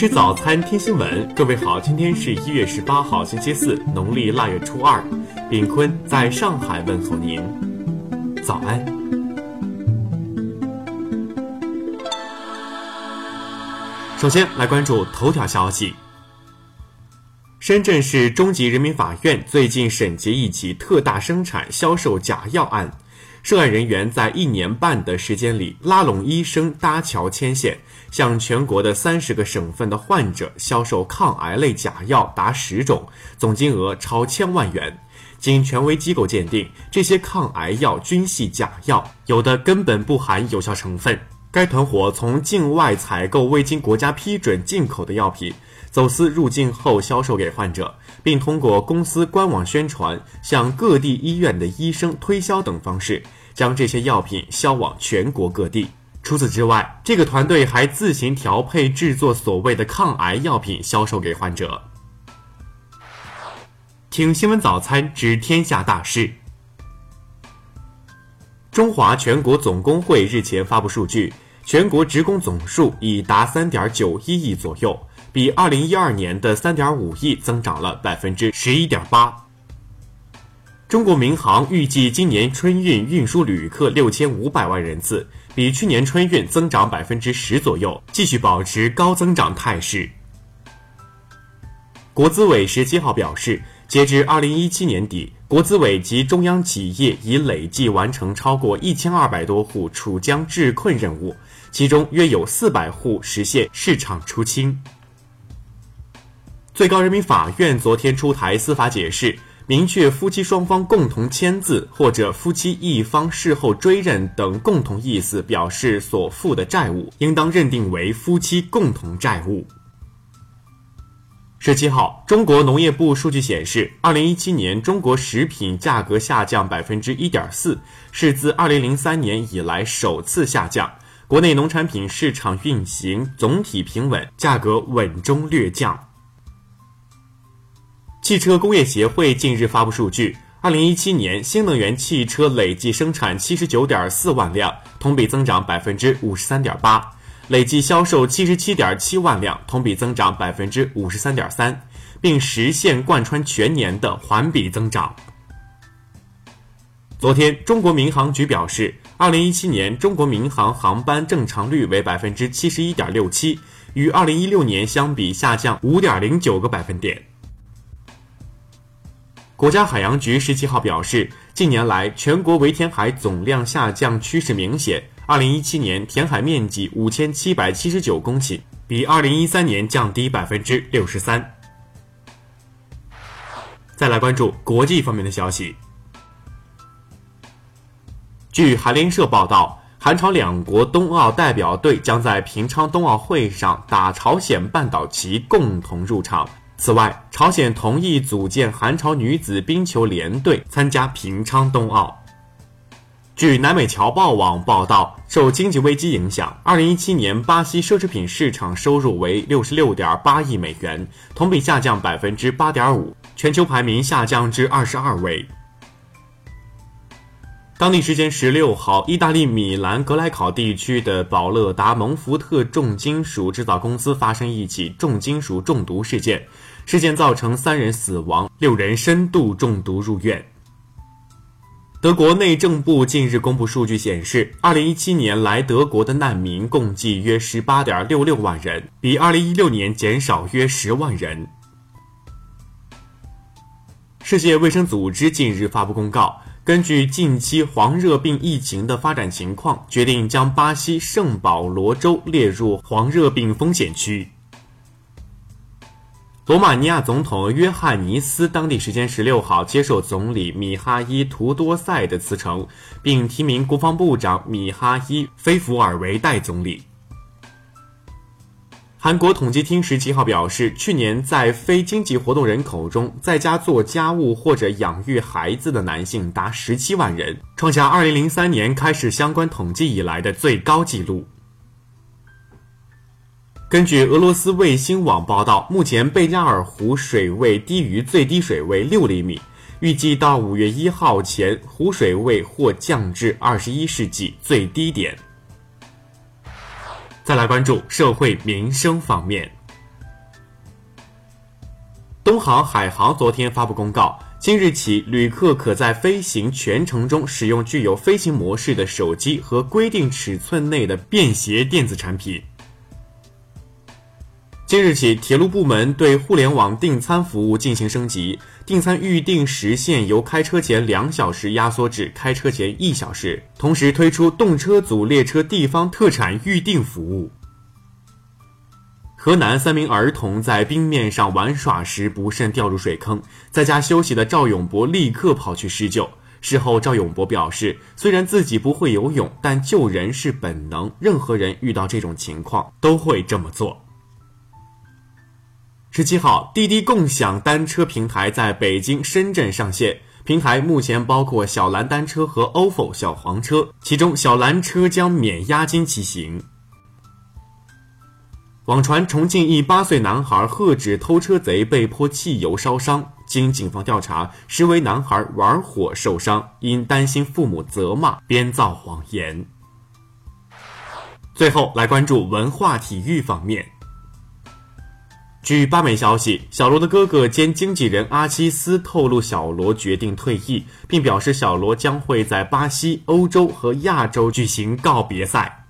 吃早餐，听新闻。各位好，今天是一月十八号，星期四，农历腊月初二。炳坤在上海问候您，早安。首先来关注头条消息。深圳市中级人民法院最近审结一起特大生产销售假药案。涉案人员在一年半的时间里，拉拢医生搭桥牵线，向全国的三十个省份的患者销售抗癌类假药达十种，总金额超千万元。经权威机构鉴定，这些抗癌药均系假药，有的根本不含有效成分。该团伙从境外采购未经国家批准进口的药品。走私入境后销售给患者，并通过公司官网宣传、向各地医院的医生推销等方式，将这些药品销往全国各地。除此之外，这个团队还自行调配制作所谓的抗癌药品，销售给患者。听新闻早餐知天下大事。中华全国总工会日前发布数据，全国职工总数已达三点九一亿左右。比二零一二年的三点五亿增长了百分之十一点八。中国民航预计今年春运运输旅客六千五百万人次，比去年春运增长百分之十左右，继续保持高增长态势。国资委十七号表示，截至二零一七年底，国资委及中央企业已累计完成超过一千二百多户储江治困任务，其中约有四百户实现市场出清。最高人民法院昨天出台司法解释，明确夫妻双方共同签字或者夫妻一方事后追认等共同意思表示所负的债务，应当认定为夫妻共同债务。十七号，中国农业部数据显示，二零一七年中国食品价格下降百分之一点四，是自二零零三年以来首次下降。国内农产品市场运行总体平稳，价格稳中略降。汽车工业协会近日发布数据，二零一七年新能源汽车累计生产七十九点四万辆，同比增长百分之五十三点八；累计销售七十七点七万辆，同比增长百分之五十三点三，并实现贯穿全年的环比增长。昨天，中国民航局表示，二零一七年中国民航航班正常率为百分之七十一点六七，与二零一六年相比下降五点零九个百分点。国家海洋局十七号表示，近年来全国围填海总量下降趋势明显。二零一七年填海面积五千七百七十九公顷，比二零一三年降低百分之六十三。再来关注国际方面的消息。据韩联社报道，韩朝两国冬奥代表队将在平昌冬奥会上打朝鲜半岛旗，共同入场。此外，朝鲜同意组建韩朝女子冰球联队参加平昌冬奥。据南美侨报网报道，受经济危机影响二零一七年巴西奢侈品市场收入为六十六点八亿美元，同比下降百分之八点五全球排名下降至二十二位。当地时间十六号，意大利米兰格莱考地区的宝乐达蒙福特重金属制造公司发生一起重金属中毒事件，事件造成三人死亡，六人深度中毒入院。德国内政部近日公布数据显示，二零一七年来德国的难民共计约十八点六六万人，比二零一六年减少约十万人。世界卫生组织近日发布公告。根据近期黄热病疫情的发展情况，决定将巴西圣保罗州列入黄热病风险区。罗马尼亚总统约翰尼斯当地时间十六号接受总理米哈伊图多塞的辞呈，并提名国防部长米哈伊菲福尔为代总理。韩国统计厅十七号表示，去年在非经济活动人口中，在家做家务或者养育孩子的男性达十七万人，创下二零零三年开始相关统计以来的最高纪录。根据俄罗斯卫星网报道，目前贝加尔湖水位低于最低水位六厘米，预计到五月一号前，湖水位或降至二十一世纪最低点。再来关注社会民生方面。东航海航昨天发布公告今日起旅客可在飞行全程中使用具有飞行模式的手机和规定尺寸内的便携电子产品今日起，铁路部门对互联网订餐服务进行升级，订餐预订时限由开车前两小时压缩至开车前一小时，同时推出动车组列车地方特产预订服务。河南三名儿童在冰面上玩耍时不慎掉入水坑，在家休息的赵永博立刻跑去施救。事后，赵永博表示，虽然自己不会游泳，但救人是本能，任何人遇到这种情况都会这么做。十七号，滴滴共享单车平台在北京、深圳上线，平台目前包括小蓝单车和 ofo 小黄车，其中小蓝车将免押金骑行。网传重庆一八岁男孩喝止偷车贼被泼汽油烧伤，经警方调查，实为男孩玩火受伤，因担心父母责骂，编造谎言。最后来关注文化体育方面。据巴媒消息，小罗的哥哥兼经纪人阿基斯透露，小罗决定退役，并表示小罗将会在巴西、欧洲和亚洲举行告别赛。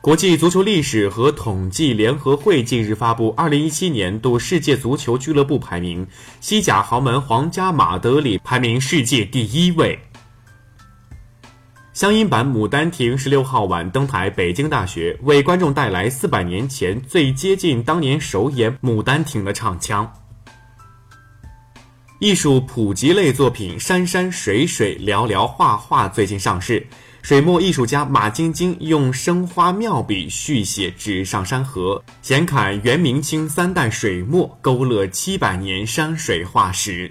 国际足球历史和统计联合会近日发布二零一七年度世界足球俱乐部排名，西甲豪门皇家马德里排名世界第一位。乡音版《牡丹亭》十六号晚登台北京大学，为观众带来四百年前最接近当年首演《牡丹亭》的唱腔。艺术普及类作品《山山水水聊聊画画》最近上市。水墨艺术家马晶晶用生花妙笔续写纸上山河，闲侃元明清三代水墨，勾勒七百年山水画史。